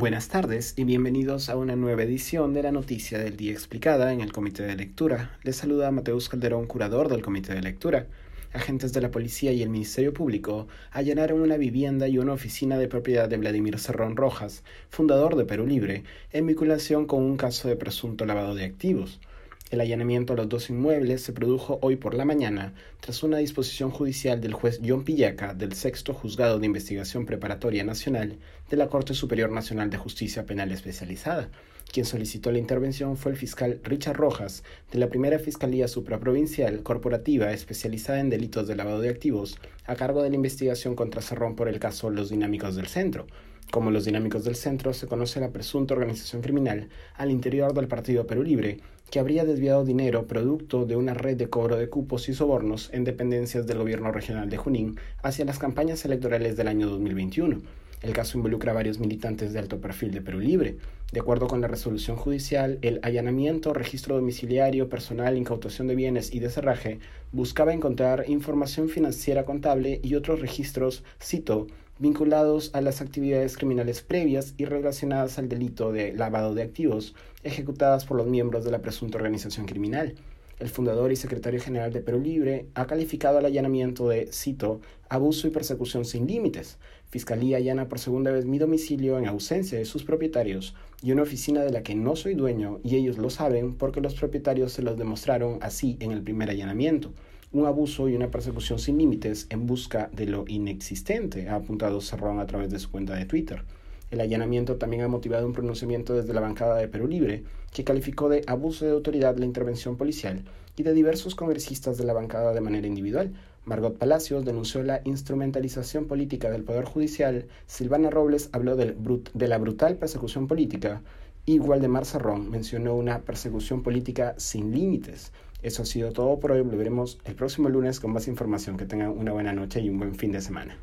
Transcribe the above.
Buenas tardes y bienvenidos a una nueva edición de la Noticia del Día Explicada en el Comité de Lectura. Les saluda Mateus Calderón, curador del Comité de Lectura. Agentes de la policía y el Ministerio Público allanaron una vivienda y una oficina de propiedad de Vladimir Cerrón Rojas, fundador de Perú Libre, en vinculación con un caso de presunto lavado de activos. El allanamiento a los dos inmuebles se produjo hoy por la mañana tras una disposición judicial del juez John Pillaca del Sexto Juzgado de Investigación Preparatoria Nacional de la Corte Superior Nacional de Justicia Penal Especializada. Quien solicitó la intervención fue el fiscal Richard Rojas de la Primera Fiscalía Supraprovincial Corporativa especializada en delitos de lavado de activos a cargo de la investigación contra Cerrón por el caso Los Dinámicos del Centro. Como los dinámicos del centro, se conoce la presunta organización criminal al interior del Partido Perú Libre, que habría desviado dinero producto de una red de cobro de cupos y sobornos en dependencias del gobierno regional de Junín hacia las campañas electorales del año 2021. El caso involucra a varios militantes de alto perfil de Perú Libre. De acuerdo con la resolución judicial, el allanamiento, registro domiciliario, personal, incautación de bienes y deserraje buscaba encontrar información financiera contable y otros registros, cito, vinculados a las actividades criminales previas y relacionadas al delito de lavado de activos ejecutadas por los miembros de la presunta organización criminal. El fundador y secretario general de Perú Libre ha calificado el allanamiento de, cito, abuso y persecución sin límites. Fiscalía allana por segunda vez mi domicilio en ausencia de sus propietarios y una oficina de la que no soy dueño y ellos lo saben porque los propietarios se los demostraron así en el primer allanamiento un abuso y una persecución sin límites en busca de lo inexistente, ha apuntado Cerrón a través de su cuenta de Twitter. El allanamiento también ha motivado un pronunciamiento desde la bancada de Perú Libre, que calificó de abuso de autoridad la intervención policial, y de diversos congresistas de la bancada de manera individual. Margot Palacios denunció la instrumentalización política del Poder Judicial, Silvana Robles habló de la brutal persecución política, y Waldemar Cerrón mencionó una persecución política sin límites. Eso ha sido todo por hoy. Volveremos el próximo lunes con más información. Que tengan una buena noche y un buen fin de semana.